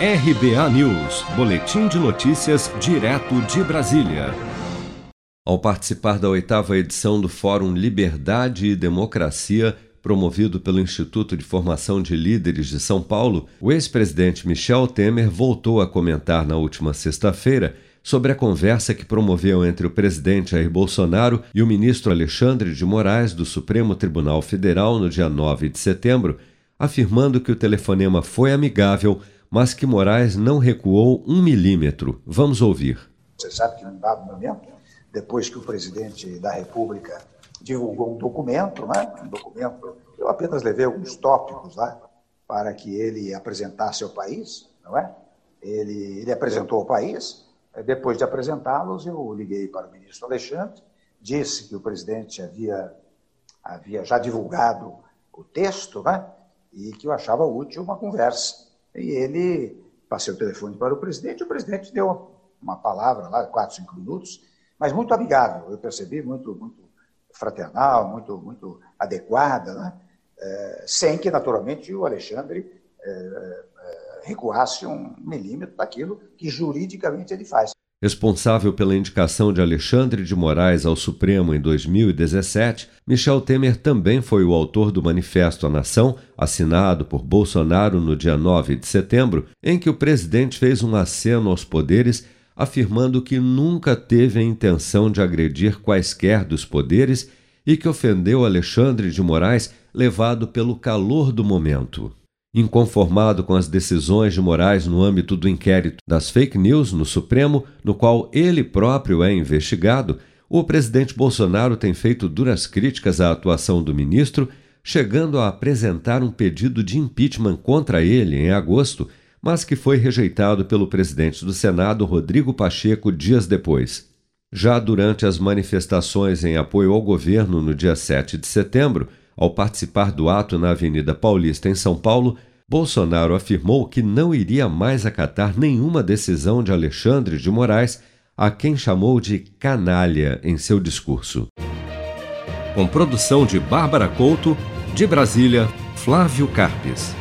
RBA News, Boletim de Notícias, direto de Brasília. Ao participar da oitava edição do Fórum Liberdade e Democracia, promovido pelo Instituto de Formação de Líderes de São Paulo, o ex-presidente Michel Temer voltou a comentar na última sexta-feira sobre a conversa que promoveu entre o presidente Jair Bolsonaro e o ministro Alexandre de Moraes do Supremo Tribunal Federal no dia 9 de setembro, afirmando que o telefonema foi amigável mas que Moraes não recuou um milímetro. Vamos ouvir. Você sabe que, num dado momento, depois que o presidente da República divulgou um documento, né? um documento, eu apenas levei alguns tópicos lá para que ele apresentasse ao país, não é? Ele, ele apresentou ao país, depois de apresentá-los, eu liguei para o ministro Alexandre, disse que o presidente havia, havia já divulgado o texto, né? E que eu achava útil uma conversa. E ele, passei o telefone para o presidente, o presidente deu uma palavra lá, quatro, cinco minutos, mas muito amigável, eu percebi, muito, muito fraternal, muito, muito adequada, né? é, sem que, naturalmente, o Alexandre é, é, recuasse um milímetro daquilo que juridicamente ele faz. Responsável pela indicação de Alexandre de Moraes ao Supremo em 2017, Michel Temer também foi o autor do Manifesto à Nação, assinado por Bolsonaro no dia 9 de setembro, em que o presidente fez um aceno aos poderes, afirmando que nunca teve a intenção de agredir quaisquer dos poderes e que ofendeu Alexandre de Moraes levado pelo calor do momento. Inconformado com as decisões de Moraes no âmbito do inquérito das fake news no Supremo, no qual ele próprio é investigado, o presidente Bolsonaro tem feito duras críticas à atuação do ministro, chegando a apresentar um pedido de impeachment contra ele em agosto, mas que foi rejeitado pelo presidente do Senado, Rodrigo Pacheco, dias depois. Já durante as manifestações em apoio ao governo no dia 7 de setembro, ao participar do ato na Avenida Paulista, em São Paulo, Bolsonaro afirmou que não iria mais acatar nenhuma decisão de Alexandre de Moraes, a quem chamou de canalha em seu discurso. Com produção de Bárbara Couto, de Brasília, Flávio Carpes.